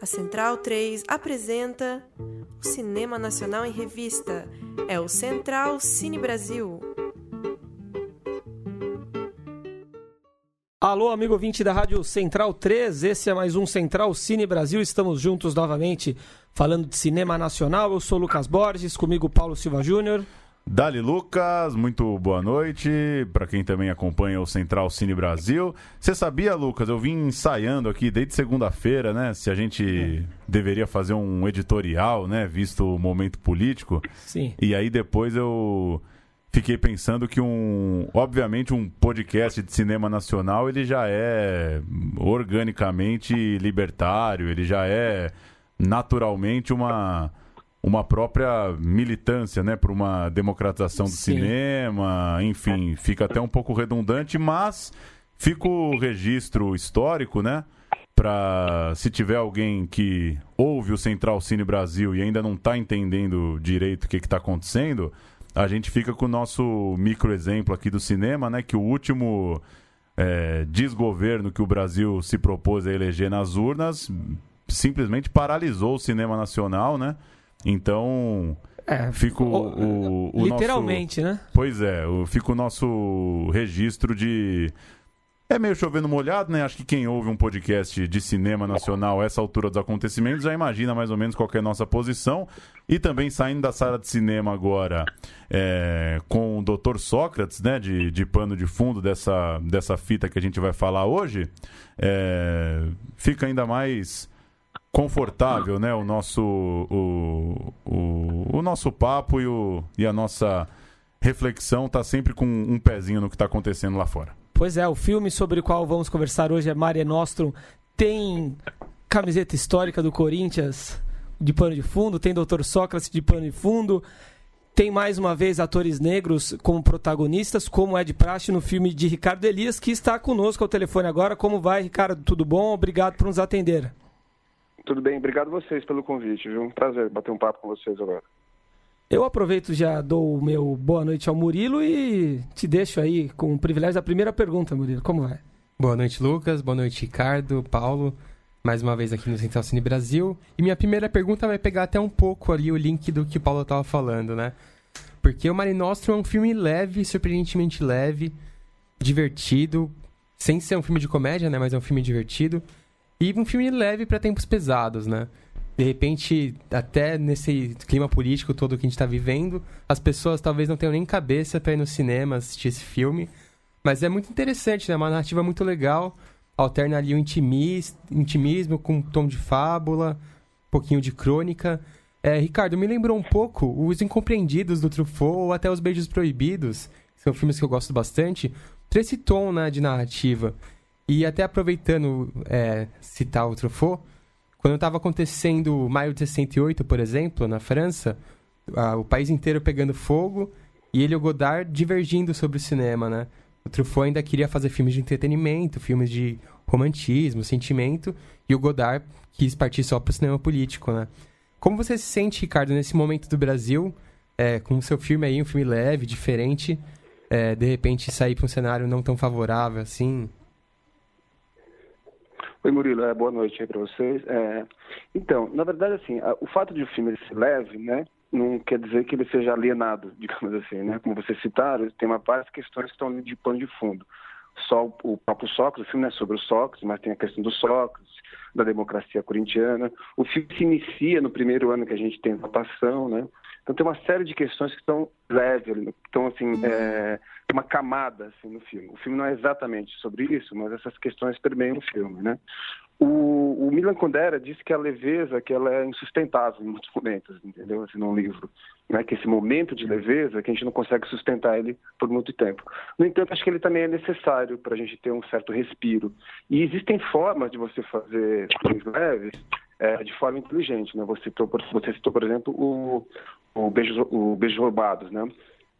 A Central 3 apresenta o Cinema Nacional em Revista. É o Central Cine Brasil. Alô, amigo ouvinte da Rádio Central 3, esse é mais um Central Cine Brasil. Estamos juntos novamente falando de cinema nacional. Eu sou Lucas Borges, comigo Paulo Silva Júnior. Dali Lucas, muito boa noite para quem também acompanha o Central Cine Brasil. Você sabia, Lucas, eu vim ensaiando aqui desde segunda-feira, né, se a gente é. deveria fazer um editorial, né, visto o momento político. Sim. E aí depois eu fiquei pensando que um, obviamente um podcast de cinema nacional, ele já é organicamente libertário, ele já é naturalmente uma uma própria militância, né, para uma democratização do Sim. cinema, enfim, fica até um pouco redundante, mas fica o registro histórico, né, para se tiver alguém que ouve o Central Cine Brasil e ainda não está entendendo direito o que está acontecendo, a gente fica com o nosso micro exemplo aqui do cinema, né, que o último é, desgoverno que o Brasil se propôs a eleger nas urnas simplesmente paralisou o cinema nacional, né? Então, é, fica o, o, o literalmente, nosso... né? Pois é, fica o nosso registro de é meio chovendo molhado, né? Acho que quem ouve um podcast de cinema nacional a essa altura dos acontecimentos já imagina mais ou menos qual é a nossa posição. E também saindo da sala de cinema agora é, com o Dr. Sócrates, né? De, de pano de fundo dessa, dessa fita que a gente vai falar hoje, é, fica ainda mais confortável, né? O nosso, o, o, o nosso papo e, o, e a nossa reflexão tá sempre com um pezinho no que está acontecendo lá fora. Pois é, o filme sobre o qual vamos conversar hoje é Mare Nostrum. Tem camiseta histórica do Corinthians de pano de fundo, tem Dr. Sócrates de pano de fundo, tem mais uma vez atores negros como protagonistas, como é de praxe no filme de Ricardo Elias, que está conosco ao telefone agora. Como vai, Ricardo? Tudo bom? Obrigado por nos atender. Tudo bem, obrigado vocês pelo convite, viu? Um prazer bater um papo com vocês agora. Eu aproveito já dou o meu boa noite ao Murilo e te deixo aí com o privilégio da primeira pergunta, Murilo. Como vai? Boa noite, Lucas. Boa noite, Ricardo, Paulo. Mais uma vez aqui no Central Cine Brasil. E minha primeira pergunta vai pegar até um pouco ali o link do que o Paulo estava falando, né? Porque o Mare Nostrum é um filme leve, surpreendentemente leve, divertido, sem ser um filme de comédia, né? Mas é um filme divertido. E um filme leve para tempos pesados, né? De repente, até nesse clima político todo que a gente está vivendo, as pessoas talvez não tenham nem cabeça para ir no cinema assistir esse filme. Mas é muito interessante, né? Uma narrativa muito legal. Alterna ali o intimis, intimismo com um tom de fábula, um pouquinho de crônica. É, Ricardo, me lembrou um pouco Os Incompreendidos do Truffaut ou até Os Beijos Proibidos. São filmes que eu gosto bastante. Por esse tom né, de narrativa. E até aproveitando é, citar o Truffaut, quando estava acontecendo maio de 68, por exemplo, na França, a, o país inteiro pegando fogo e ele e o Godard divergindo sobre o cinema, né? O Truffaut ainda queria fazer filmes de entretenimento, filmes de romantismo, sentimento, e o Godard quis partir só para o cinema político, né? Como você se sente, Ricardo, nesse momento do Brasil, é, com o seu filme aí, um filme leve, diferente, é, de repente sair para um cenário não tão favorável assim? Oi, Murilo, é, boa noite aí para vocês. É, então, na verdade, assim, a, o fato de o filme ser leve, né, não quer dizer que ele seja alienado, digamos assim, né? Como vocês citaram, tem uma parte de questões que estão de pano de fundo. Só o, o próprio Sócrates, o filme não é sobre o Sócrates, mas tem a questão do Sócrates, da democracia corintiana. O filme se inicia no primeiro ano que a gente tem votação, né? Então tem uma série de questões que estão leves, estão assim, é, uma camada assim, no filme. O filme não é exatamente sobre isso, mas essas questões permeiam o filme, né? O, o Milan Kundera disse que a leveza que ela é insustentável em muitos momentos, entendeu? Assim, num livro, né? Que esse momento de leveza que a gente não consegue sustentar ele por muito tempo. No entanto, acho que ele também é necessário para a gente ter um certo respiro. E existem formas de você fazer filmes leves é, de forma inteligente, né? Você citou, você citou por exemplo, o, o beijo, o beijo roubados, né?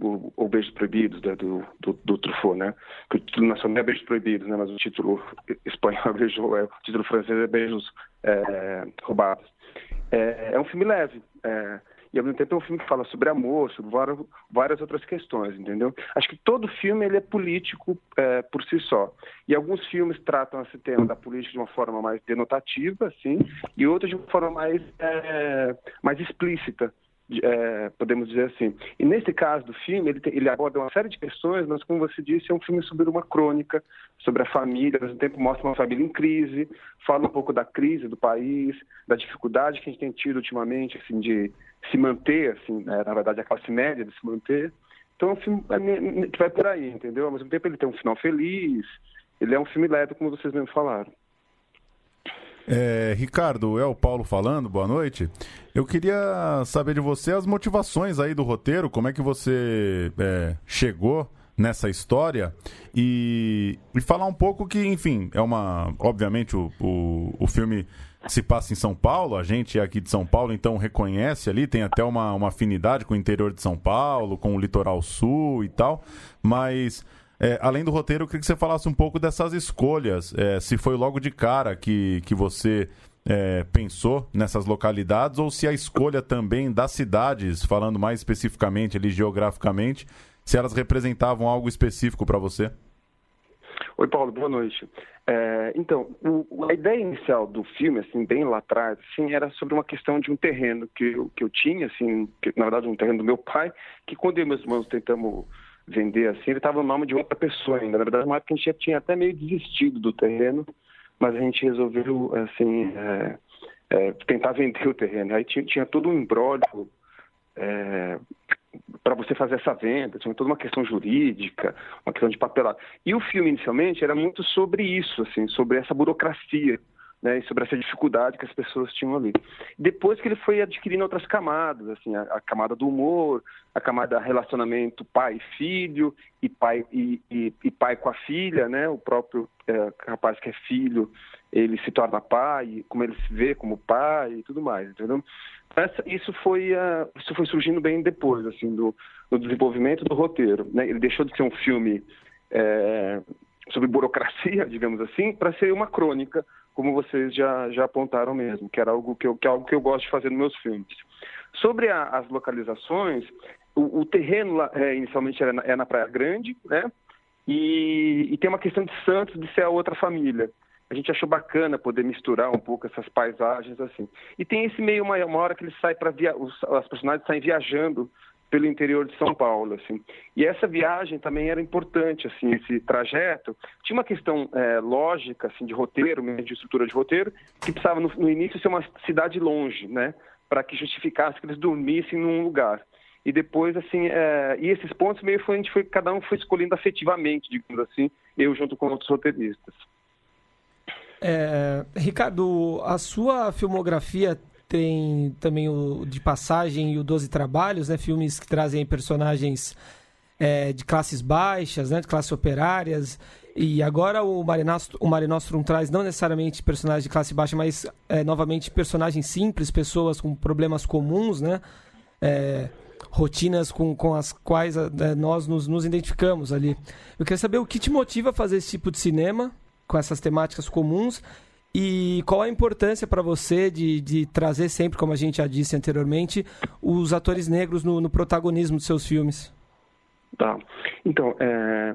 O, o Beijos Proibidos né, do, do, do, Truffaut, né? Que o título nacional é Beijos Proibidos, né? Mas o título espanhol é Beijo, o título francês é Beijos é, Roubados. É, é, um filme leve. É, e ao mesmo tempo é um filme que fala sobre amor, sobre várias, várias outras questões, entendeu? Acho que todo filme ele é político é, por si só. E alguns filmes tratam esse tema da política de uma forma mais denotativa, assim, e outros de uma forma mais, é, mais explícita é, podemos dizer assim. E nesse caso do filme, ele, ele, aborda uma série de questões, mas como você disse, é um filme sobre uma crônica, sobre a família, ao mesmo tempo mostra uma família em crise, fala um pouco da crise do país, da dificuldade que a gente tem tido ultimamente, assim, de se manter, assim, né, na verdade a classe média de se manter. Então é um filme que vai por aí, entendeu? Ao mesmo tempo ele tem um final feliz, ele é um filme leve, como vocês mesmo falaram. É, Ricardo, é o Paulo falando, boa noite. Eu queria saber de você as motivações aí do roteiro, como é que você é, chegou nessa história e, e, falar um pouco que, enfim, é uma. Obviamente, o, o, o, filme se passa em São Paulo, a gente é aqui de São Paulo, então reconhece ali, tem até uma, uma afinidade com o interior de São Paulo, com o litoral sul e tal, mas é, além do roteiro, eu queria que você falasse um pouco dessas escolhas. É, se foi logo de cara que, que você é, pensou nessas localidades ou se a escolha também das cidades, falando mais especificamente ali geograficamente, se elas representavam algo específico para você. Oi, Paulo, boa noite. É, então, o, a ideia inicial do filme, assim, bem lá atrás, assim, era sobre uma questão de um terreno que eu, que eu tinha, assim, que, na verdade um terreno do meu pai, que quando eu e meus irmãos tentamos vender assim, ele estava no nome de outra pessoa ainda. Na verdade, uma época a gente já tinha até meio desistido do terreno, mas a gente resolveu, assim, é, é, tentar vender o terreno. Aí tinha, tinha todo um embrólio é, para você fazer essa venda, tinha toda uma questão jurídica, uma questão de papelado. E o filme, inicialmente, era muito sobre isso, assim, sobre essa burocracia né, e sobre essa dificuldade que as pessoas tinham ali. Depois que ele foi adquirindo outras camadas, assim, a, a camada do humor, a camada relacionamento pai-filho e pai e, e, e, pai com a filha, né, o próprio é, rapaz que é filho, ele se torna pai, como ele se vê como pai e tudo mais, entendeu? Essa, isso foi uh, isso foi surgindo bem depois, assim, do, do desenvolvimento do roteiro. Né? Ele deixou de ser um filme é, sobre burocracia, digamos assim, para ser uma crônica como vocês já, já apontaram mesmo, que era algo que eu, que é algo que eu gosto de fazer nos meus filmes. Sobre a, as localizações, o, o terreno lá, é, inicialmente era na, é na Praia Grande, né? E, e, tem uma questão de Santos de ser a outra família. A gente achou bacana poder misturar um pouco essas paisagens assim. E tem esse meio uma, uma hora que ele sai para os, as personagens saem viajando pelo interior de São Paulo, assim. E essa viagem também era importante, assim, esse trajeto. Tinha uma questão é, lógica, assim, de roteiro, de estrutura de roteiro, que precisava no, no início ser uma cidade longe, né, para que justificasse que eles dormissem num lugar. E depois, assim, é, e esses pontos meio foi, a gente foi, cada um foi escolhendo afetivamente, digamos assim, eu junto com outros roteiristas. É, Ricardo, a sua filmografia tem também o de Passagem e o Doze Trabalhos, né? Filmes que trazem personagens é, de classes baixas, né? De classes operárias. E agora o Marinostrum, o Marinostrum traz não necessariamente personagens de classe baixa, mas é, novamente personagens simples, pessoas com problemas comuns, né? É, rotinas com, com as quais é, nós nos, nos identificamos ali. Eu queria saber o que te motiva a fazer esse tipo de cinema com essas temáticas comuns e qual a importância para você de, de, trazer sempre, como a gente já disse anteriormente, os atores negros no, no protagonismo de seus filmes? Tá. Então, é,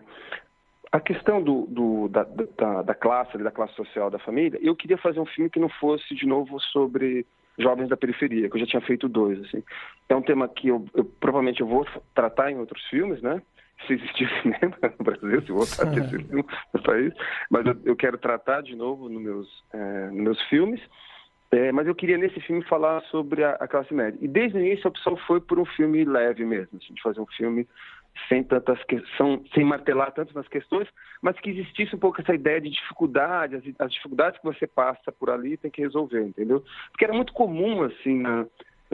a questão do, do da, da, da, classe, da classe social da família, eu queria fazer um filme que não fosse, de novo, sobre jovens da periferia, que eu já tinha feito dois. Assim. É um tema que eu, eu provavelmente eu vou tratar em outros filmes, né? Se existir cinema no Brasil, se voltar a ter cinema no país, mas eu, eu, quero tratar de novo nos meus, é, nos meus filmes. É, mas eu queria nesse filme falar sobre a, a, classe média. E desde o início a opção foi por um filme leve mesmo, assim, de fazer um filme sem tantas são, sem martelar tanto nas questões, mas que existisse um pouco essa ideia de dificuldade, as, as dificuldades que você passa por ali tem que resolver, entendeu? Porque era muito comum assim na,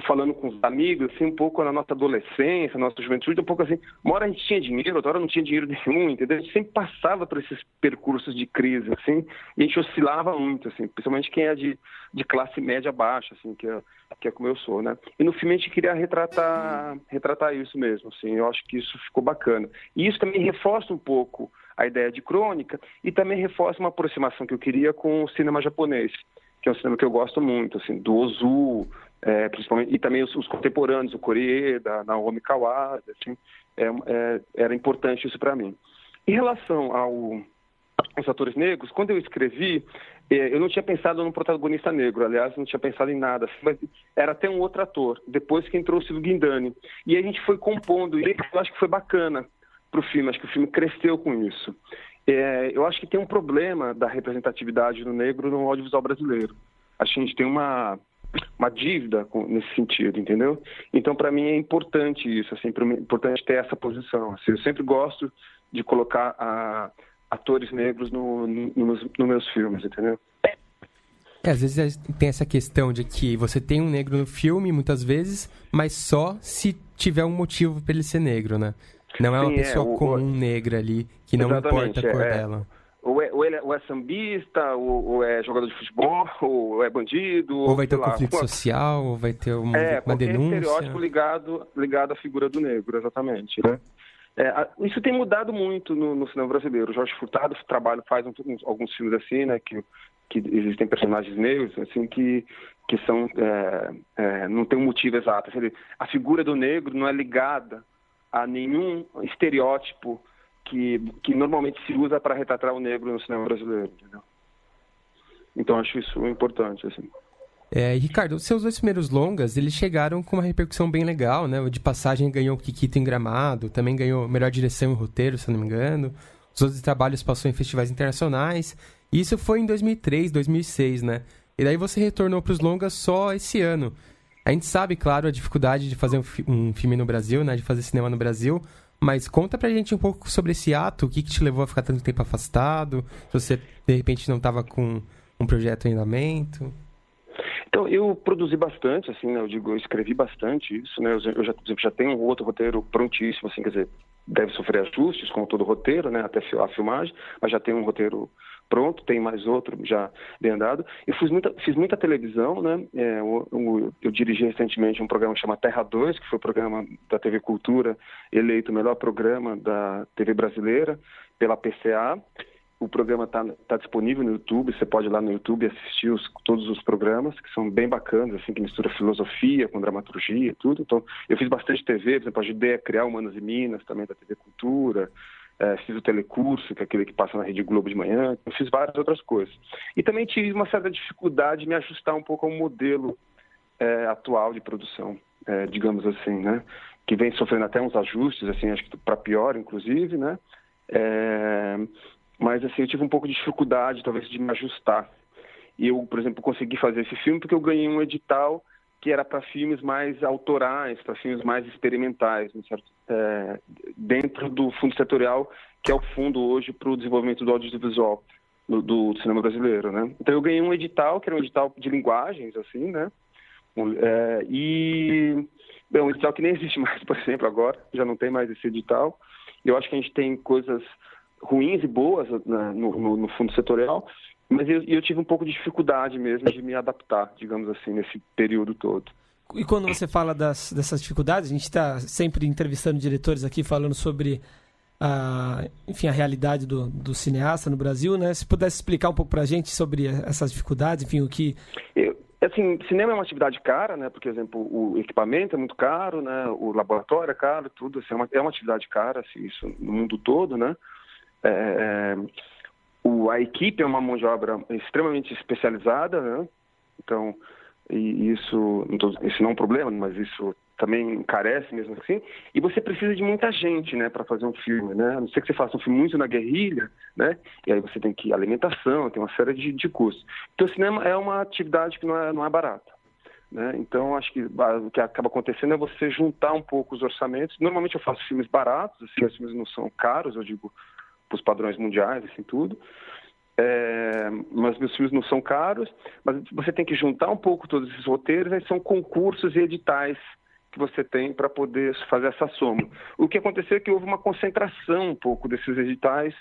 falando com os amigos, assim, um pouco na nossa adolescência, na nossa juventude, um pouco assim, uma hora a gente tinha dinheiro, outra hora não tinha dinheiro nenhum, entendeu? A gente sempre passava por esses percursos de crise, assim, e a gente oscilava muito, assim, principalmente quem é de, de classe média baixa, assim, que é, que é como eu sou, né? E no filme a gente queria retratar, retratar isso mesmo, assim, eu acho que isso ficou bacana. E isso também reforça um pouco a ideia de crônica e também reforça uma aproximação que eu queria com o cinema japonês, que é um cinema que eu gosto muito, assim, do Ozu, é, principalmente e também os, os contemporâneos, o Koreeda, Naomi Kawase, assim, é, é, era importante isso para mim. Em relação ao, aos atores negros, quando eu escrevi, é, eu não tinha pensado num protagonista negro, aliás, não tinha pensado em nada, assim, mas era até um outro ator, depois que entrou o Silvio Guindani. E a gente foi compondo, e eu acho que foi bacana para o filme, acho que o filme cresceu com isso. É, eu acho que tem um problema da representatividade do negro no audiovisual brasileiro. A gente tem uma, uma dívida nesse sentido, entendeu? Então, para mim, é importante isso, assim, é importante ter essa posição. Assim, eu sempre gosto de colocar a, atores negros no, no, nos, nos meus filmes, entendeu? É, às vezes tem essa questão de que você tem um negro no filme, muitas vezes, mas só se tiver um motivo para ele ser negro, né? Não é uma Sim, é, pessoa é, o, comum o... negra ali, que não importa a cor é, dela. Ou é, ou, ele, é, ou é sambista, ou, ou, é jogador de futebol, ou é bandido. Ou vai ter um lá, conflito social, ou vai ter uma, é, uma denúncia. É, estereótipo ligado, ligado à figura do negro, exatamente. Né? É, isso tem mudado muito no, no, cinema brasileiro. O Jorge Furtado trabalha, faz um, alguns filmes assim, né, que, que existem personagens negros, assim, que, que são, é, é, não tem um motivo exato. Assim, a figura do negro não é ligada a nenhum estereótipo que, que normalmente se usa para retratar o negro no cinema brasileiro, entendeu? Então acho isso importante, assim. É, Ricardo, os seus dois primeiros longas, eles chegaram com uma repercussão bem legal, né? De passagem ganhou o Kikito em Gramado, também ganhou melhor direção e roteiro, se não me engano. Os outros trabalhos passou em festivais internacionais. E isso foi em 2003, 2006, né? E daí você retornou para os longas só esse ano. A gente sabe, claro, a dificuldade de fazer um, fi um, filme no Brasil, né? De fazer cinema no Brasil. Mas conta pra gente um pouco sobre esse ato, o que, que te levou a ficar tanto tempo afastado, se você de repente não estava com um projeto em andamento. Então, eu produzi bastante, assim, né, eu digo, eu escrevi bastante isso, né, eu já, já tenho um outro roteiro prontíssimo, assim, quer dizer, deve sofrer ajustes, como todo roteiro, né, até a filmagem, mas já tem um roteiro pronto, tem mais outro já bem andado. Eu fiz muita, fiz muita televisão, né? É, eu, eu, eu, dirigi recentemente um programa que chama Terra 2, que foi o programa da TV Cultura, eleito o melhor programa da TV brasileira pela PCA. O programa está tá disponível no YouTube, você pode ir lá no YouTube assistir os, todos os programas, que são bem bacanas, assim, que mistura filosofia com dramaturgia e tudo. Então, eu fiz bastante TV, por exemplo, ajudei a criar Humanas e Minas, também da TV Cultura, é, fiz o telecurso, que é aquele que passa na Rede Globo de manhã, eu fiz várias outras coisas. E também tive uma certa dificuldade de me ajustar um pouco ao modelo é, atual de produção, é, digamos assim, né? Que vem sofrendo até uns ajustes, assim, acho que para pior, inclusive, né? É, mas, assim, eu tive um pouco de dificuldade, talvez, de me ajustar. E eu, por exemplo, consegui fazer esse filme porque eu ganhei um edital que era para filmes mais autorais, para filmes mais experimentais, certo? É, dentro do fundo setorial, que é o fundo hoje para o desenvolvimento do audiovisual do, do, cinema brasileiro, né? Então eu ganhei um edital, que era um edital de linguagens, assim, né? É, e bem, um edital que nem existe mais, por exemplo, agora, já não tem mais esse edital. Eu acho que a gente tem coisas ruins e boas né, no, no, no fundo setorial, mas eu, eu tive um pouco de dificuldade mesmo de me adaptar, digamos assim, nesse período todo. E quando você fala das, dessas dificuldades, a gente está sempre entrevistando diretores aqui falando sobre a, enfim, a realidade do, do cineasta no Brasil, né? Se pudesse explicar um pouco para a gente sobre essas dificuldades, enfim, o que... Eu, assim, cinema é uma atividade cara, né? Por exemplo, o equipamento é muito caro, né? O laboratório é caro, tudo. Assim, é, uma, é uma atividade cara, assim, isso no mundo todo, né? É, é o, a equipe é uma mão de obra extremamente especializada, né? Então, e isso, isso não é um problema, mas isso também encarece mesmo assim. E você precisa de muita gente, né, para fazer um filme, né? A não ser que você faça um filme muito na guerrilha, né? E aí você tem que alimentação, tem uma série de, de custos. Então, o cinema é uma atividade que não é, não é barata. Né? Então, acho que o que acaba acontecendo é você juntar um pouco os orçamentos. Normalmente eu faço filmes baratos, assim, os filmes não são caros, eu digo para os padrões mundiais, assim, tudo. É, mas meus filmes não são caros, mas você tem que juntar um pouco todos esses roteiros, aí são concursos e editais que você tem para poder fazer essa soma. O que aconteceu é que houve uma concentração um pouco desses editais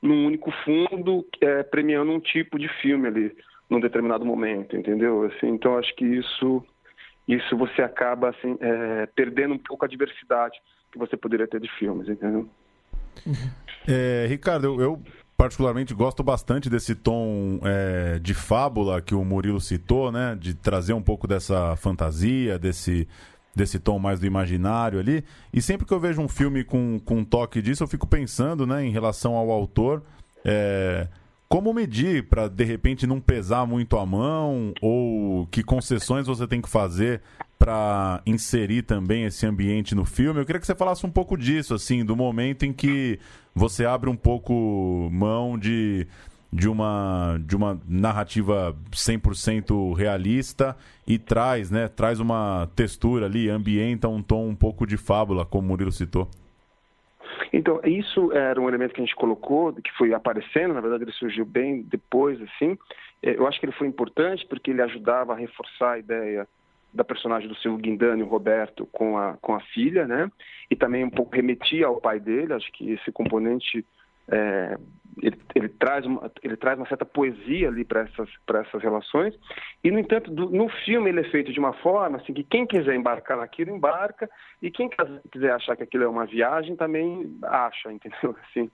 num único fundo, é, premiando um tipo de filme ali, num determinado momento, entendeu? Assim, então, acho que isso, isso você acaba assim, é, perdendo um pouco a diversidade que você poderia ter de filmes, entendeu? É, Ricardo, eu, eu particularmente gosto bastante desse tom é, de fábula que o Murilo citou, né? De trazer um pouco dessa fantasia, desse, desse tom mais do imaginário ali. E sempre que eu vejo um filme com, com um toque disso, eu fico pensando, né, em relação ao autor. É, como medir para de repente não pesar muito a mão ou que concessões você tem que fazer para inserir também esse ambiente no filme? Eu queria que você falasse um pouco disso, assim, do momento em que você abre um pouco mão de de uma, de uma narrativa 100% realista e traz, né, traz uma textura ali, ambienta um tom um pouco de fábula, como o Murilo citou. Então, isso era um elemento que a gente colocou, que foi aparecendo, na verdade ele surgiu bem depois, assim. É, eu acho que ele foi importante porque ele ajudava a reforçar a ideia da personagem do seu Guindani, o Roberto, com a, com a filha, né? E também um pouco remetia ao pai dele, acho que esse componente é, ele, ele, traz uma, ele traz uma certa poesia ali para essas, essas relações. E, no entanto, do, no filme ele é feito de uma forma assim, que quem quiser embarcar naquilo, embarca, e quem quiser achar que aquilo é uma viagem, também acha, entendeu? Assim,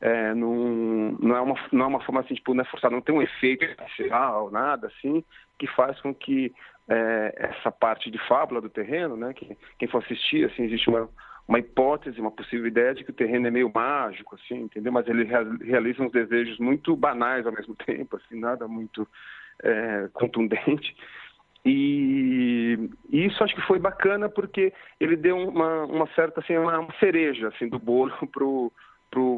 é, não, não, é uma, não é uma forma assim, tipo, não é forçado, não tem um efeito especial, nada assim, que faz com que é, essa parte de fábula do terreno, né, que quem for assistir, assim, existe uma uma hipótese, uma possível ideia de que o terreno é meio mágico, assim, entendeu? Mas ele realiza uns desejos muito banais ao mesmo tempo, assim, nada muito é, contundente. E, e, isso acho que foi bacana porque ele deu uma, uma certa assim, uma cereja assim do bolo pro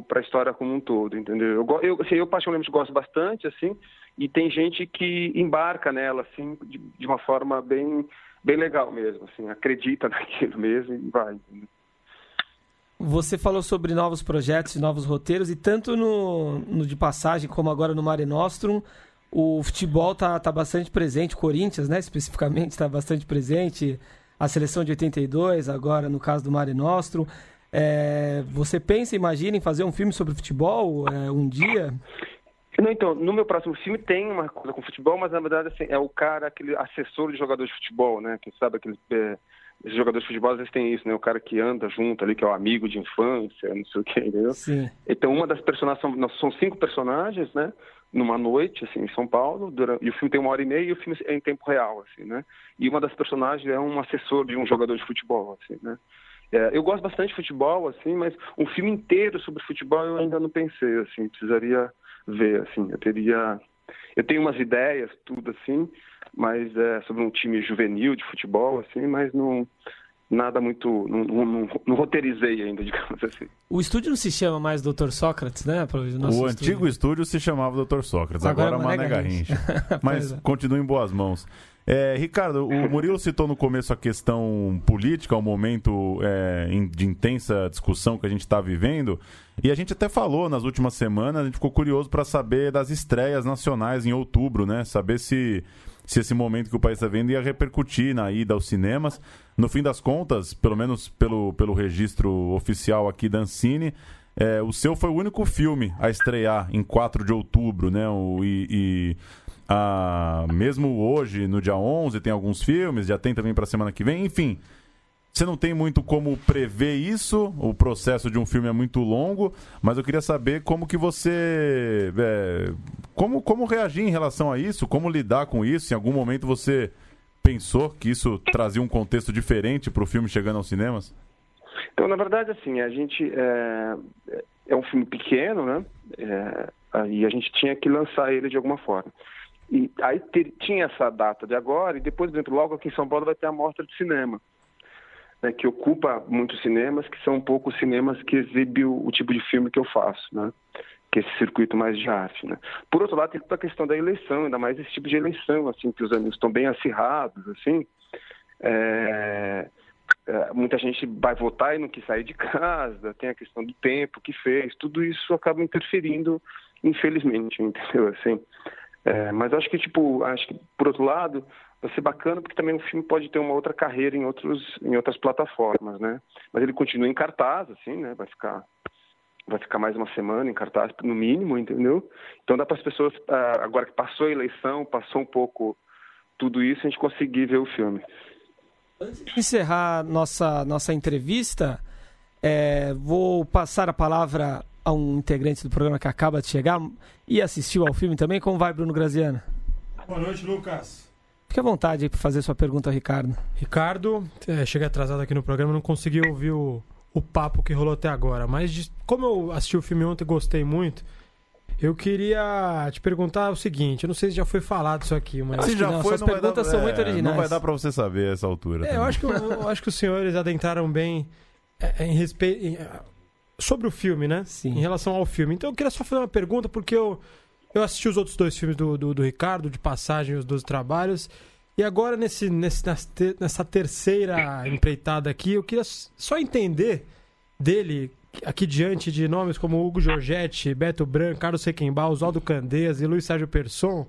para a história como um todo, entendeu? Eu, eu, assim, eu particularmente gosto bastante, assim, e tem gente que embarca nela, assim, de, de uma forma bem, bem legal mesmo, assim, acredita naquilo mesmo e vai. Entendeu? Você falou sobre novos projetos e novos roteiros, e tanto no, no de passagem como agora no Mare Nostrum, o futebol está tá bastante presente, o Corinthians, né, especificamente, está bastante presente, a seleção de 82, agora no caso do Mare Nostrum. É, você pensa, imagina em fazer um filme sobre futebol é, um dia? Não, então, no meu próximo filme tem uma coisa com futebol, mas na verdade assim, é o cara, aquele assessor de jogador de futebol, né? Que sabe aquele. É esses jogadores de futebol às vezes tem isso, né? O cara que anda junto ali, que é o amigo de infância, não sei o que, entendeu? Sim. Então, uma das personagens, são, são cinco personagens, né? Numa noite, assim, em São Paulo, durante, e o filme tem uma hora e meia e o filme é em tempo real, assim, né? E uma das personagens é um assessor de um jogador de futebol, assim, né? É, eu gosto bastante de futebol, assim, mas um filme inteiro sobre futebol eu ainda não pensei, assim, precisaria ver, assim, eu teria... Eu tenho umas ideias, tudo assim, mas é sobre um time juvenil de futebol, assim, mas não nada muito. Não, não, não, roteirizei ainda, digamos assim. O estúdio não se chama mais Dr. Sócrates, né? o estúdio. antigo estúdio se chamava Dr. Sócrates, agora, agora é Mané Garrincha. Mas é. continua em boas mãos. É, Ricardo, o Murilo citou no começo a questão política, o momento é, de intensa discussão que a gente está vivendo. E a gente até falou nas últimas semanas, a gente ficou curioso para saber das estreias nacionais em outubro, né? Saber se se esse momento que o país está vendo ia repercutir na ida aos cinemas. No fim das contas, pelo menos pelo, pelo registro oficial aqui da Ancine, é, o seu foi o único filme a estrear em 4 de outubro, né? O, e, e a, mesmo hoje, no dia 11, tem alguns filmes, já tem também para semana que vem, enfim. Você não tem muito como prever isso, o processo de um filme é muito longo, mas eu queria saber como que você. É, como, como reagir em relação a isso, como lidar com isso. Em algum momento você pensou que isso trazia um contexto diferente para o filme chegando aos cinemas? Então, na verdade, assim, a gente. É, é um filme pequeno, né? É, e a gente tinha que lançar ele de alguma forma. E aí tinha essa data de agora, e depois, dentro, logo aqui em São Paulo, vai ter a mostra de cinema né, que ocupa muitos cinemas, que são poucos cinemas que exibem o, o, tipo de filme que eu faço, né? Que é esse circuito mais de arte, né? Por outro lado, tem toda a questão da eleição, ainda mais esse tipo de eleição, assim, que os amigos estão bem acirrados, assim. É, é, muita gente vai votar e não quis sair de casa, tem a questão do tempo que fez, tudo isso acaba interferindo, infelizmente, entendeu? Assim, é, mas acho que, tipo, acho que, por outro lado, vai ser bacana porque também o filme pode ter uma outra carreira em, outros, em outras plataformas, né? Mas ele continua em cartaz, assim, né? Vai ficar, vai ficar mais uma semana em cartaz, no mínimo, entendeu? Então dá para as pessoas, ah, agora que passou a eleição, passou um pouco tudo isso, a gente conseguir ver o filme. Antes de encerrar nossa, nossa entrevista, é, vou passar a palavra a um integrante do programa que acaba de chegar e assistiu ao filme também. Como vai, Bruno Graziano? Boa noite, Lucas. Fique à vontade aí para fazer sua pergunta ao Ricardo. Ricardo, é, cheguei atrasado aqui no programa, não consegui ouvir o, o papo que rolou até agora. Mas de, como eu assisti o filme ontem e gostei muito, eu queria te perguntar o seguinte, eu não sei se já foi falado isso aqui, mas... Se já não, foi, suas não perguntas dar- são é, muito originais. Não vai dar pra você saber essa altura. É, eu acho que, eu, eu acho que os senhores adentraram bem é, em respeito... sobre o filme, né? Sim. Em relação ao filme. Então eu queria só fazer uma pergunta, porque eu, eu assisti os outros dois filmes do, do, do Ricardo, de Passagem e os Doze Trabalhos, e agora nesse, nesse, nessa terceira empreitada aqui, eu queria só entender dele, aqui diante de nomes como Hugo Giorgetti, Beto Branco, Carlos Sequembar, Oswaldo Candeias e Luiz Sérgio Persson,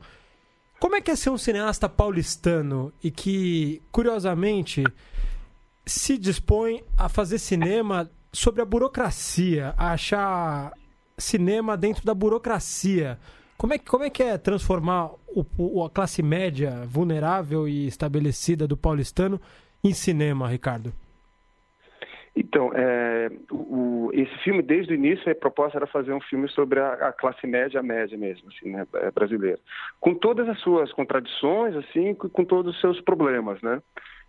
como é que é ser um cineasta paulistano e que, curiosamente, se dispõe a fazer cinema sobre a burocracia, achar cinema dentro da burocracia. Como é, como é que é transformar o- a classe média vulnerável e estabelecida do paulistano em cinema, Ricardo? Então, é, o, esse filme, desde o início, a proposta era fazer um filme sobre a, a classe média, a média mesmo, assim, né, é, brasileira. Com todas as suas contradições, assim, com todos os seus problemas, né?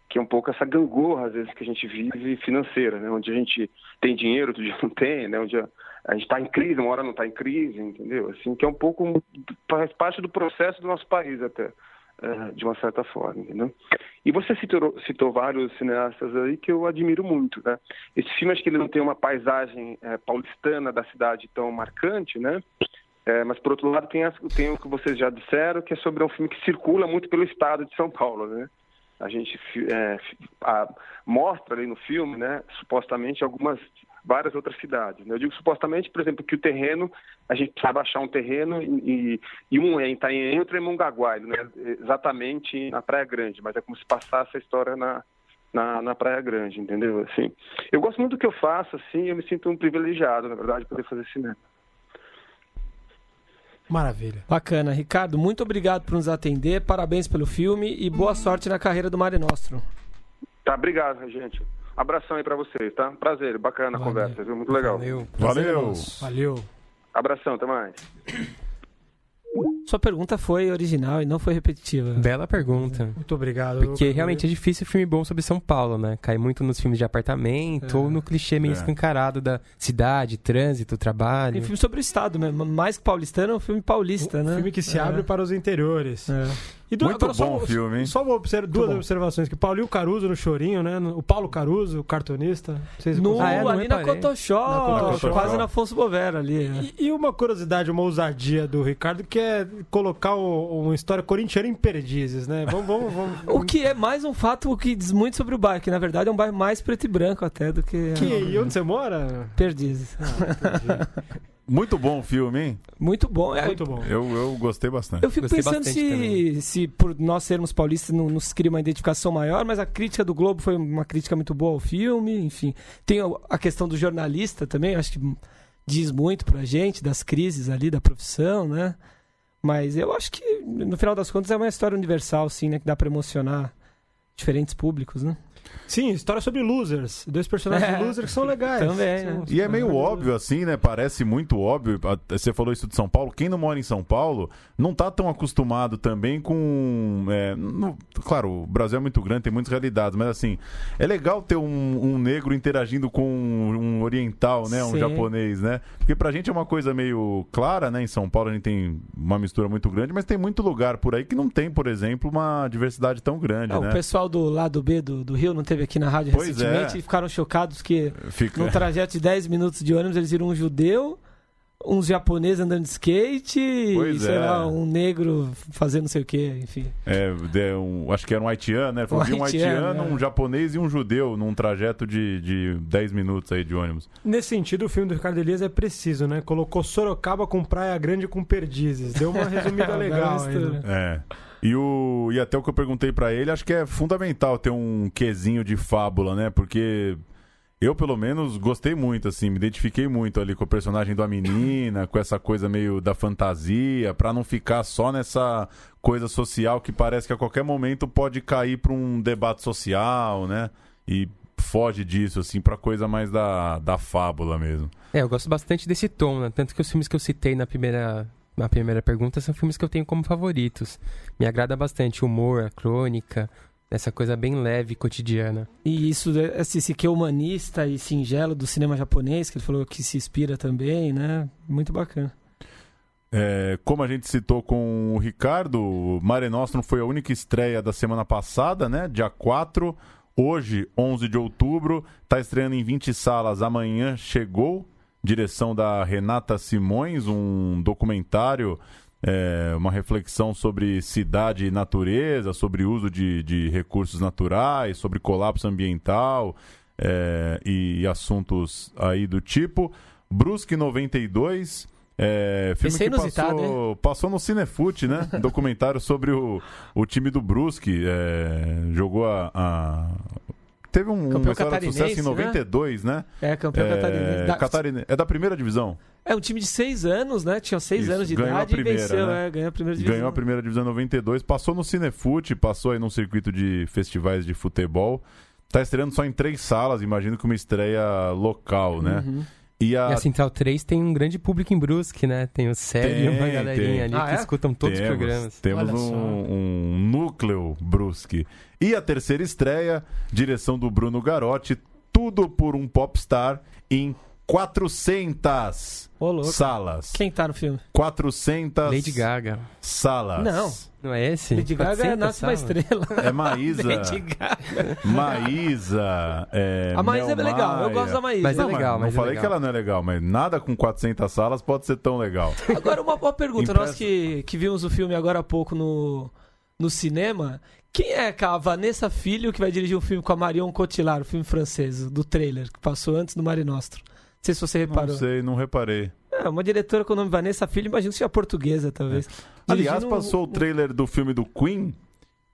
Que é um pouco essa gangorra, às vezes, que a gente vive financeira, né? Onde a gente tem dinheiro, outro dia não tem, né? Onde a, a gente está em crise, uma hora não está em crise, entendeu? Assim, que é um pouco, faz parte do processo do nosso país até, é, de uma certa forma, entendeu? E você citou, citou vários cineastas aí que eu admiro muito, né? Esse filme acho que ele não tem uma paisagem é, paulistana da cidade tão marcante, né? É, mas por outro lado tem, as- tem o que vocês já disseram, que é sobre um filme que circula muito pelo estado de São Paulo, né? A gente é, a- mostra ali no filme, né? Supostamente algumas várias outras cidades. Né? Eu digo supostamente, por exemplo, que o terreno a gente precisava achar um terreno e, e- um é em Itanhaém outro é em Mongaguá, não é exatamente na Praia Grande, mas é como se passasse a história na, na, na Praia Grande, entendeu? Assim, eu gosto muito do que eu faço, assim, eu me sinto um privilegiado, na verdade, de poder fazer cinema. Maravilha. Bacana. Ricardo, muito obrigado por nos atender. Parabéns pelo filme e boa sorte na carreira do Mare Nostrum. Tá, obrigado, gente. Abração aí pra vocês, tá? Prazer, bacana a Valeu. conversa, viu? Muito legal. Valeu. Valeu! Valeu. Abração, até mais. Sua pergunta foi original e não foi repetitiva. Bela pergunta. Muito obrigado. Porque realmente é difícil filme bom sobre São Paulo, né? Cai muito nos filmes de apartamento É. ou no clichê meio É. escancarado da cidade, trânsito, trabalho. Tem filme sobre o Estado mesmo. Mais que paulistano, é um filme paulista, né? Filme que se É. abre para os interiores. É. E do- Muito agora só- bom o filme, hein? Só uma observa- duas bom. observações. Que Paulinho Caruso no Chorinho, né? O Paulo Caruso, o cartunista. Vocês No, Ah, é? Não ali na. Cotoxó, Na Cotoxó. quase na Afonso Bovera ali. é. E, e uma curiosidade, uma ousadia do Ricardo, que é colocar o- uma história corintiana em Perdizes, né? Vamos, vamos, vamos. O que é mais um fato que diz muito sobre o bairro, que na verdade é um bairro mais preto e branco até do que, Que, e onde você mora? Perdizes. Muito bom o filme, hein? Muito bom. É, Muito bom. Eu, eu gostei bastante. Eu fico Gostei pensando se, também. se por nós sermos paulistas não nos cria uma identificação maior, mas a crítica do Globo foi uma crítica muito boa ao filme, enfim. Tem a- questão do jornalista também, acho que diz muito pra gente, das crises ali da profissão, né? Mas eu acho que, no final das contas, é uma história universal, sim, né? Que dá pra emocionar diferentes públicos, né? Sim, história sobre losers. Dois personagens É. losers que são legais. Também, São- né? E é meio óbvio assim, né? Parece muito óbvio. Você falou isso de São Paulo. Quem não mora em São Paulo não tá tão acostumado também com. é, no- claro, o Brasil é muito grande, tem muitas realidades, mas assim, é legal ter um, um negro interagindo com um oriental, né? Um Sim. japonês, né? Porque pra gente é uma coisa meio clara, né? Em São Paulo a gente tem uma mistura muito grande, mas tem muito lugar por aí que não tem, por exemplo, uma diversidade tão grande, Ah, né? O pessoal do lado B do, do Rio não teve aqui na rádio Pois recentemente é. e ficaram chocados que Fica... num trajeto de 10 minutos de ônibus eles viram um judeu, uns japoneses andando de skate Pois e, sei é. lá, um negro fazendo não sei o que, enfim. É, de um- acho que era um haitiano, né? Falou, Um vi um haitiano, haitiano, é. um japonês e um judeu num trajeto de, de 10 minutos aí de ônibus. Nesse sentido, o filme do Ricardo Elias é preciso, né? Colocou Sorocaba com Praia Grande com Perdizes. Deu uma resumida legal né? É. E, o, e até o que eu perguntei pra ele, acho que é fundamental ter um quesinho de fábula, né? Porque eu, pelo menos, gostei muito, assim, me identifiquei muito ali com o personagem da menina, com essa coisa meio da fantasia, pra não ficar só nessa coisa social que parece que a qualquer momento pode cair pra um debate social, né? E foge disso, assim, pra coisa mais da, da fábula mesmo. É, eu gosto bastante desse tom, né? Tanto que os filmes que eu citei na primeira, na primeira pergunta são filmes que eu tenho como favoritos. Me agrada bastante o humor, a crônica, essa coisa bem leve, cotidiana. E isso, esse, esse que é humanista e singelo do cinema japonês, que ele falou que se inspira também, né? Muito bacana. É, como a gente citou com o Ricardo, Mare Nostrum foi a única estreia da semana passada, né? Dia 4. Hoje, 11 de outubro, está estreando em 20 salas. Amanhã chegou, direção da Renata Simões, um documentário, é, uma reflexão sobre cidade e natureza, sobre uso de, de recursos naturais, sobre colapso ambiental é, e assuntos aí do tipo. Brusque 92 é, filme Esse é que passou, passou no Cinefute, né? Documentário sobre o, o time do Brusque. é, jogou a, a- Teve um, Campeão uma história de sucesso em catarinense, 92, né? É, campeão É, catarinense. Da- Catarine- é da primeira divisão. É um time de seis anos, né? Tinha seis Isso, anos de ganhou a idade primeira, e venceu, né? é, ganhou a primeira divisão. Ganhou a primeira divisão em 92, passou no Cinefute, passou aí num circuito de festivais de futebol. Tá estreando só em três salas, imagino que uma estreia local, né? Uhum. E a E a Central 3 tem um grande público em Brusque, né? Tem o Célio e uma galerinha tem. ali Ah, que é? escutam todos temos, os programas. Temos um, um núcleo Brusque. E a terceira estreia, direção do Bruno Garotti, tudo por um popstar em 400 Ô, louco. salas. Quem tá no filme? 400 Lady Gaga. salas. Não. Não é esse? Lady Gaga 400 nasce uma estrela. É Maísa. Lady Gaga. Maísa. É, A Maísa é Mel legal, eu Maia. gosto da Maísa. Mas é Não, legal, não mas é falei legal. que ela não é legal, mas nada com 400 salas pode ser tão legal. Agora, uma boa pergunta. Impressa- Nós que, que vimos o filme agora há pouco no, no cinema. Quem é a Vanessa Filho que vai dirigir um filme com a Marion Cotillard, o filme francês, do trailer, que passou antes do Mare Nostro? Não sei se você reparou. Não sei, não reparei. É, uma diretora com o nome Vanessa Filho, imagino que seja portuguesa, talvez. Aliás, Dirigindo passou o um- trailer do filme do Queen,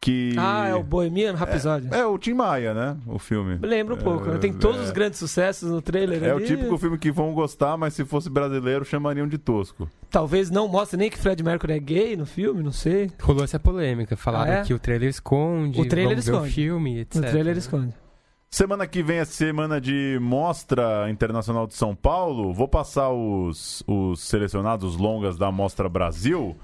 que... Ah, é o Bohemian Rhapsody. É o Tim Maia, né? O filme. Lembra um pouco, né? É, Tem todos é. os grandes sucessos no trailer É o ali. típico filme que vão gostar, mas se fosse brasileiro chamariam de tosco. Talvez não mostre nem que Fred Mercury é gay no filme, não sei. Rolou essa polêmica. Falaram Ah, é? que o trailer esconde, O trailer esconde. o filme, etc. No trailer esconde. Semana que vem é semana de Mostra Internacional de São Paulo. Vou passar os, os selecionados longas da Mostra Brasil.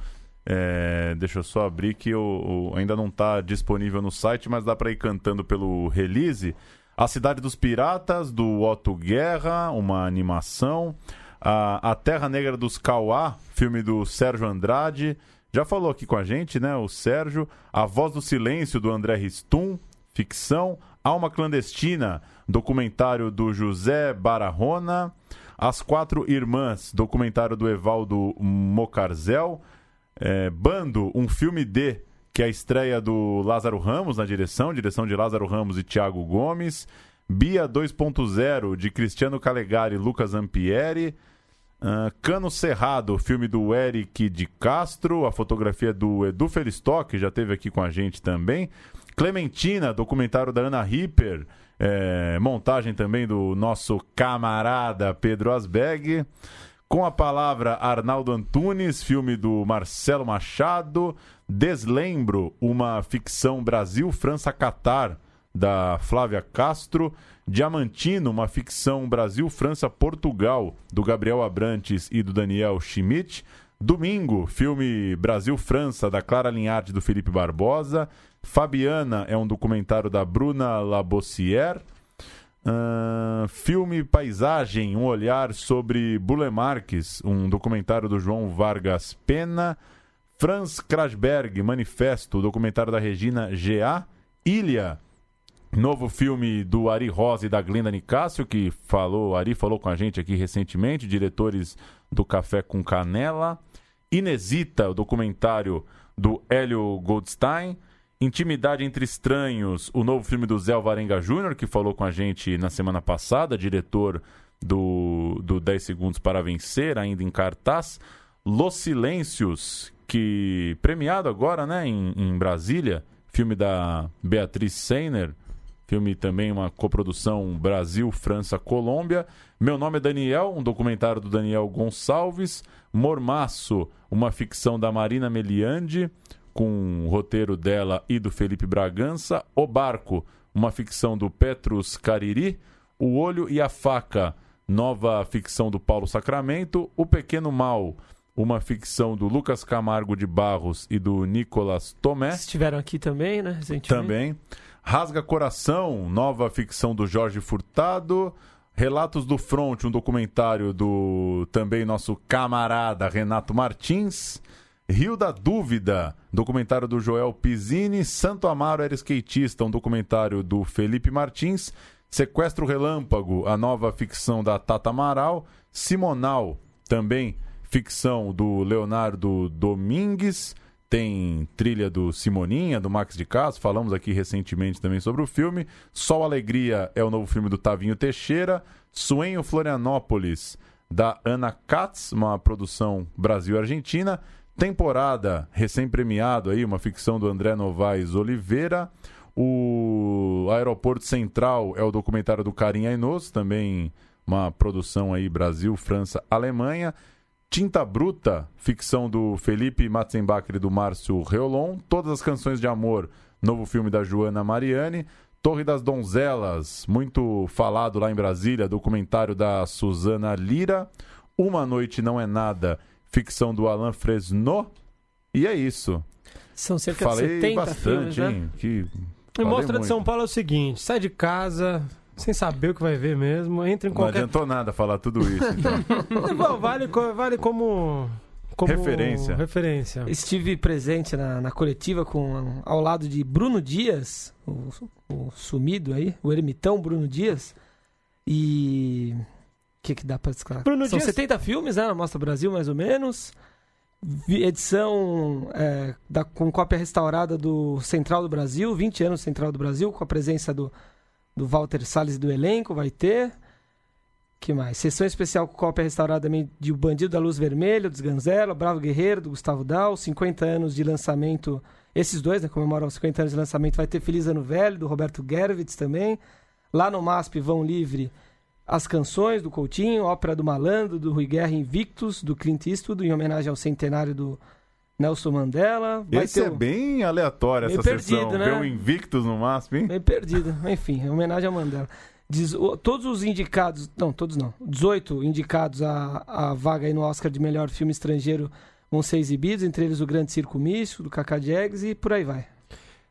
É, deixa eu só abrir que o, o- ainda não está disponível no site, mas dá para ir cantando pelo release. A Cidade dos Piratas, do Otto Guerra, uma animação. A, a Terra Negra dos Cauá, filme do Sérgio Andrade. Já falou aqui com a gente, né? O Sérgio. A Voz do Silêncio, do André Ristum, ficção. Alma Clandestina, documentário do José Barahona. As Quatro Irmãs, documentário do Evaldo Mocarzel. É, Bando, um filme de, que é a estreia do Lázaro Ramos na direção, direção de Lázaro Ramos e Thiago Gomes. Bia 2.0, de Cristiano Calegari e Lucas Ampieri. Ah, Cano Cerrado, filme do Eric de Castro, a fotografia do Edu Felistock, já esteve aqui com a gente também. Clementina, documentário da Ana Ripper, é, montagem também do nosso camarada Pedro Asbeg. Com a palavra Arnaldo Antunes, filme do Marcelo Machado. Deslembro, uma ficção Brasil-França-Catar, da Flávia Castro. Diamantino, uma ficção Brasil-França-Portugal, do Gabriel Abrantes e do Daniel Schmidt. Domingo, filme Brasil-França, da Clara Linharte e do Felipe Barbosa. Fabiana é um documentário da Bruna Labossière. Ahn, filme Paisagem, um olhar sobre Bule Marques, um documentário do João Vargas Pena. Franz Krasberg, Manifesto, documentário da Regina G.A. Ilha, novo filme do Ari Rosa e da Glenda Nicásio, que falou, Ari falou com a gente aqui recentemente, diretores do Café com Canela. Inesita, o documentário do Hélio Goldstein. Intimidade entre Estranhos, o novo filme do Zé Alvarenga Júnior, que falou com a gente na semana passada, diretor do, do 10 Segundos para Vencer, ainda em cartaz. Los Silêncios, que premiado agora né, em, em Brasília, filme da Beatriz Seiner, filme também uma coprodução Brasil, França, Colômbia. Meu nome é Daniel, um documentário do Daniel Gonçalves. Mormaço, uma ficção da Marina Meliandi, com o roteiro dela e do Felipe Bragança. O Barco, uma ficção do Petrus Cariri. O Olho e a Faca, nova ficção do Paulo Sacramento. O Pequeno Mal, uma ficção do Lucas Camargo de Barros e do Nicolas Tomé. Estiveram aqui também, né? Recentemente. Também. Rasga Coração, nova ficção do Jorge Furtado. Relatos do Front, um documentário do também nosso camarada Renato Martins. Rio da Dúvida, documentário do Joel Pizzini. Santo Amaro era skatista, um documentário do Felipe Martins. Sequestro Relâmpago, a nova ficção da Tata Amaral. Simonal, também ficção do Leonardo Domingues. Tem trilha do Simoninha, do Max de Castro. Falamos aqui recentemente também sobre o filme. Sol Alegria é o novo filme do Tavinho Teixeira. Suenho Florianópolis, da Ana Katz, uma produção Brasil-Argentina. Temporada, recém-premiado aí, uma ficção do André Novaes Oliveira. O Aeroporto Central é o documentário do Karim Ainos, também uma produção aí Brasil, França, Alemanha. Tinta Bruta, ficção do Felipe Matzenbacher e do Márcio Reolon. Todas as canções de amor, novo filme da Joana Mariani. Torre das Donzelas, muito falado lá em Brasília, documentário da Suzana Lira. Uma Noite Não É Nada, ficção do Alain Fresno. E é isso. São cerca Falei de 70 bastante, filmes, né? hein? Que... E Mostra de muito. São Paulo é o seguinte: sai de casa, sem saber o que vai ver mesmo, entra em Não qualquer. adiantou nada falar tudo isso. Então. Bom, vale, vale como, como Referência. referência. Estive presente na, na coletiva com, ao lado de Bruno Dias, o, o sumido aí, o ermitão Bruno Dias. E. O que, que dá pra desclarar? Bruno São Dias- 70 filmes, né? Na Mostra Brasil, mais ou menos. Edição é, da- com cópia restaurada do Central do Brasil, 20 anos Central do Brasil, com a presença do, do Walter Salles e do elenco, vai ter. que mais? Sessão especial com cópia restaurada também de O Bandido da Luz Vermelha, dos Ganzela, Bravo Guerreiro, do Gustavo Dal, 50 anos de lançamento. Esses dois, né, comemoram os 50 anos de lançamento. Vai ter Feliz Ano Velho, do Roberto Gervitz também. Lá no MASP, Vão Livre, as canções do Coutinho, Ópera do Malandro, do Rui Guerra Invictus, do Clint Eastwood, em homenagem ao centenário do Nelson Mandela. Vai Esse é o- bem aleatório, essa perdido, sessão. né? Ver um Invictus no máximo, hein? Meio perdido. Enfim, em homenagem ao Mandela. Diz, o- todos os indicados, não, todos não, 18 indicados à, à vaga aí no Oscar de melhor filme estrangeiro vão ser exibidos, entre eles o Grande Circo Místico, do Cacá Diegues e por aí vai.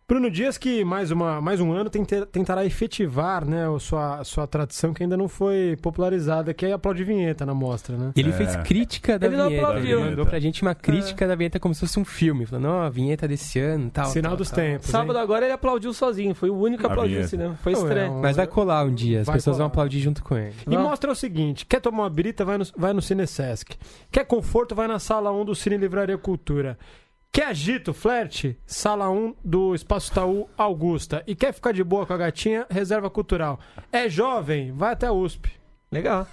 Bruno Dias, que mais, uma, mais um ano tente- tentará efetivar né, a sua, a sua tradição que ainda não foi popularizada, que é aplaudir vinheta na mostra, né? Ele É. fez crítica da Ele não vinheta. aplaudiu. Ele mandou pra gente uma crítica da vinheta como se fosse um filme. Falando, ó, a vinheta desse ano, tal. Sinal tal, dos tal. tempos. Sábado hein? agora ele aplaudiu sozinho, foi o único a A aplaudir no vinheta. cinema. Foi Não, é estranho. Mas vai colar um dia, as pessoas vão colar. aplaudir junto com ele. E Não. mostra o seguinte: quer tomar uma birita, vai no, vai no Cine Sesc. Quer conforto, vai na sala 1 do Cine Livraria Cultura. Quer agito, flerte? Sala 1 do Espaço Itaú Augusta. E quer ficar de boa com a gatinha? Reserva Cultural. É jovem? Vai até a USP. Legal.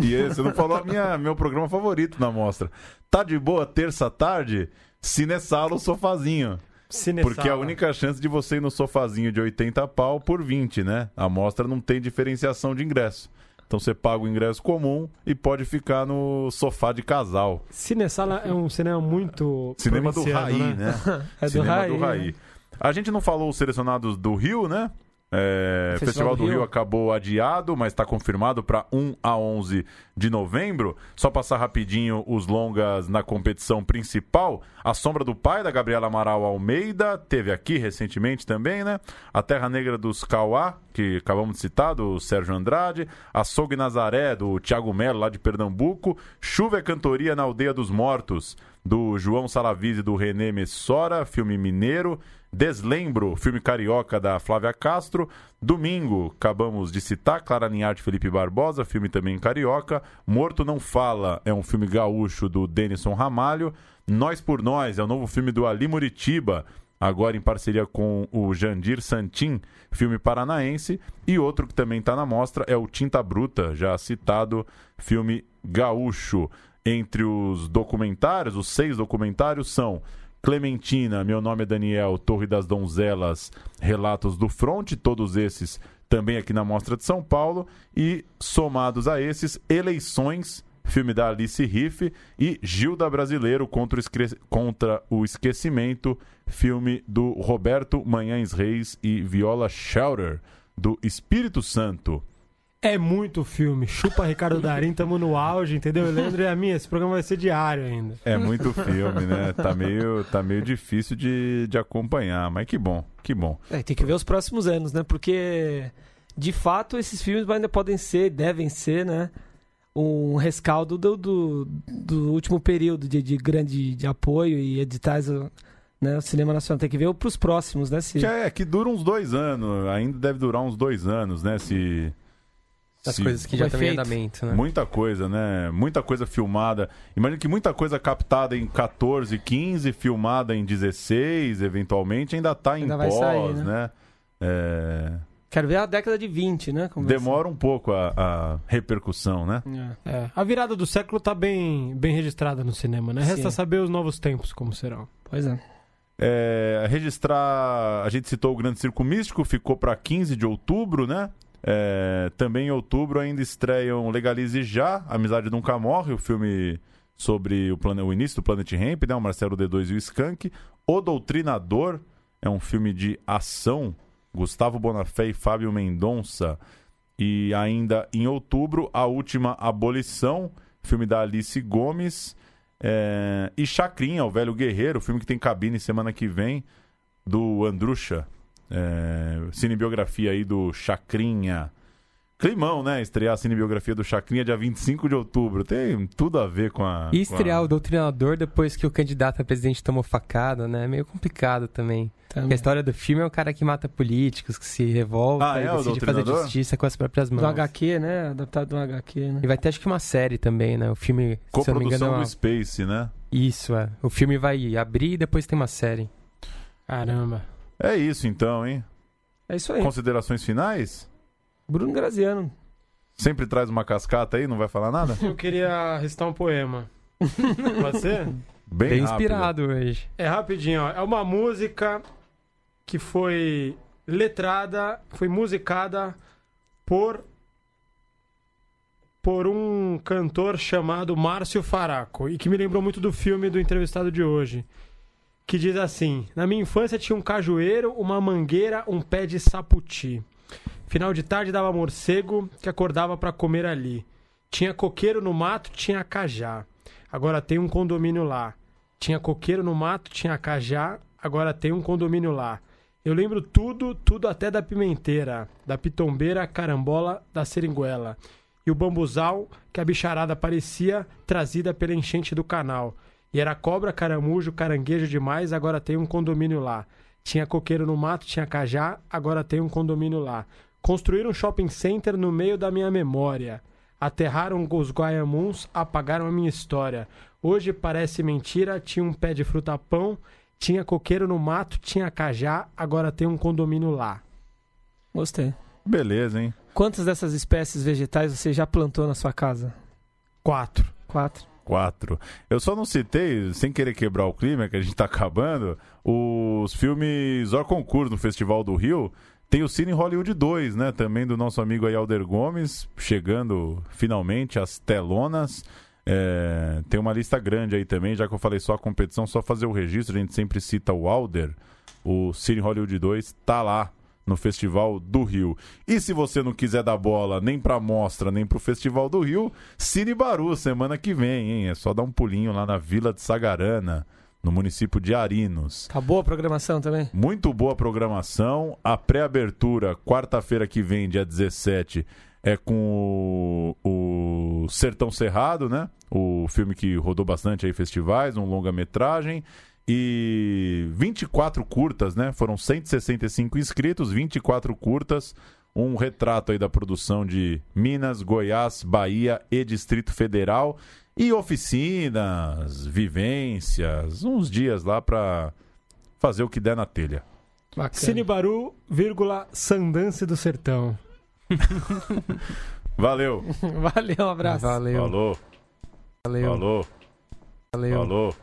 E esse, você não falou a minha, meu programa favorito na mostra. Tá de boa terça-tarde? Cinesala o sofazinho. Cine Porque é a Sala. única chance de você ir no sofazinho de 80 pau por 20, né? A mostra não tem diferenciação de ingresso. Então você paga o ingresso comum e pode ficar no sofá de casal. Cinesala é um cinema muito. Cinema do Raí, né? É do Cinema Raí, do Raí. né? A gente não falou os selecionados do Rio, né? É, Festival Festival do do Rio. Rio acabou adiado, mas está confirmado para 1 a 11 de novembro. Só passar rapidinho os longas na competição principal. A Sombra do Pai, da Gabriela Amaral Almeida, teve aqui recentemente também, né? A Terra Negra dos Cauá, que acabamos de citar, do Sérgio Andrade. Açougue Nazaré, do Tiago Melo, lá de Pernambuco. Chuva é Cantoria na Aldeia dos Mortos, do João Salavise e do René Messora, filme mineiro. Deslembro, filme carioca da Flávia Castro. Domingo, acabamos de citar, Clara Linharte e Felipe Barbosa, filme também carioca. Morto Não Fala é um filme gaúcho do Denison Ramalho. Nós por Nós é o novo filme do Ali Muritiba, agora em parceria com o Jandir Santin, filme paranaense. E outro que também está na mostra é o Tinta Bruta, já citado, filme gaúcho. Entre os documentários, os seis documentários são Clementina, Meu Nome é Daniel, Torre das Donzelas, Relatos do Fronte, todos esses também aqui na Mostra de São Paulo. E somados a esses, Eleições, filme da Alice Riff, e Gilda Brasileiro contra o, Esque- contra o Esquecimento, filme do Roberto Manhães Reis e Viola Schauter, do Espírito Santo. É muito filme. Chupa Ricardo Darim, tamo no auge, entendeu? Leandro e a minha, esse programa vai ser diário ainda. É muito filme, né? Tá meio, tá meio difícil de, de acompanhar, mas que bom, que bom. É, tem que ver os próximos anos, né? Porque, de fato, esses filmes ainda podem ser, devem ser, né? Um rescaldo do, do, do último período de, de grande de apoio e editais, né? O cinema nacional tem que ver pros próximos, né? Se... Que é, que dura uns dois anos, ainda deve durar uns dois anos, né? Se. As se- coisas que já estão em andamento, né? Muita coisa, né? Muita coisa filmada. Imagina que muita coisa captada em 14, 15, filmada em 16, eventualmente, ainda tá em Ainda pós, sair, né? né? É, Quero ver a década de 20, né? Demora um pouco a, a repercussão, né? É. É, a virada do século tá bem, bem registrada no cinema, né? Resta Sim. saber os novos tempos como serão. Pois é. É, registrar. A gente citou o Grande Circo Místico, ficou para 15 de outubro, né? É, também em outubro ainda estreiam Legalize Já, Amizade Nunca Morre, o filme sobre o, plane... o início do Planet Ramp, né? O Marcelo D2 e o Skank. O Doutrinador é um filme de ação, Gustavo Bonafé e Fábio Mendonça. E ainda em outubro, A Última Abolição, filme da Alice Gomes. É, e Chacrinha, o Velho Guerreiro, filme que tem cabine semana que vem, do Andrucha. É, cinebiografia aí do Chacrinha. Climão, né? Estrear a cinebiografia do Chacrinha dia 25 de outubro. Tem tudo a ver com a. E com estrear a... o doutrinador depois que o candidato a presidente tomou facada, né? É meio complicado também. Porque Também. a história do filme é o cara que mata políticos, que se revolta Ah, e é, decide fazer justiça com as próprias mãos. Do HQ, né? Adaptado do HQ, né? E vai ter acho que uma série também, né? O filme, se eu não me engano, Coprodução é uma... do Space, né? Isso, é. O filme vai abrir e depois tem uma série. Caramba. É isso então, hein? É isso aí. Considerações finais? Bruno Graziano. Sempre traz uma cascata aí, não vai falar nada? Eu queria recitar um poema. Pode ser? Bem, Bem inspirado hoje. É rapidinho, ó. É uma música que foi letrada, foi musicada por por um cantor chamado Márcio Faraco e que me lembrou muito do filme do entrevistado de hoje, que diz assim: Na minha infância tinha um cajueiro, uma mangueira, um pé de saputi. Final de tarde dava morcego que acordava para comer ali. Tinha coqueiro no mato, tinha cajá. Agora tem um condomínio lá. Tinha coqueiro no mato, tinha cajá, agora tem um condomínio lá. Eu lembro tudo, tudo até da pimenteira, da pitombeira, carambola, da seringuela. E o bambuzal, que a bicharada parecia trazida pela enchente do canal. E era cobra, caramujo, caranguejo demais, agora tem um condomínio lá. Tinha coqueiro no mato, tinha cajá, agora tem um condomínio lá. Construíram um shopping center no meio da minha memória. Aterraram os guaiamuns, apagaram a minha história. Hoje parece mentira, tinha um pé de fruta-pão, tinha coqueiro no mato, tinha cajá, agora tem um condomínio lá. Gostei. Beleza, hein? Quantas dessas espécies vegetais você já plantou na sua casa? Quatro. Quatro. Quatro. Eu só não citei, sem querer quebrar o clima, que a gente tá acabando, os filmes Or Concurso no Festival do Rio. Tem o Cine Hollywood 2, né? Também do nosso amigo aí Alder Gomes, chegando finalmente às telonas. É, tem uma lista grande aí também, já que eu falei só a competição, só fazer o registro, a gente sempre cita o Alder. O Cine Hollywood 2 tá lá no Festival do Rio. E se você não quiser dar bola nem pra mostra, nem pro Festival do Rio, Cine Baru, semana que vem, hein? É só dar um pulinho lá na Vila de Sagarana, no município de Arinos. Tá boa a programação também? Muito boa programação. A pré-abertura, quarta-feira que vem, dia 17, é com o, o Sertão Cerrado, né? O filme que rodou bastante aí festivais, um longa-metragem. E 24 curtas, né? Foram 165 inscritos, 24 curtas. Um retrato aí da produção de Minas, Goiás, Bahia e Distrito Federal. E oficinas, vivências, uns dias lá pra fazer o que der na telha. Bacana. Cine Baru, vírgula, Sandance do Sertão. Valeu. Valeu, um abraço. Valeu, Falou. valeu, Falou. valeu. Falou.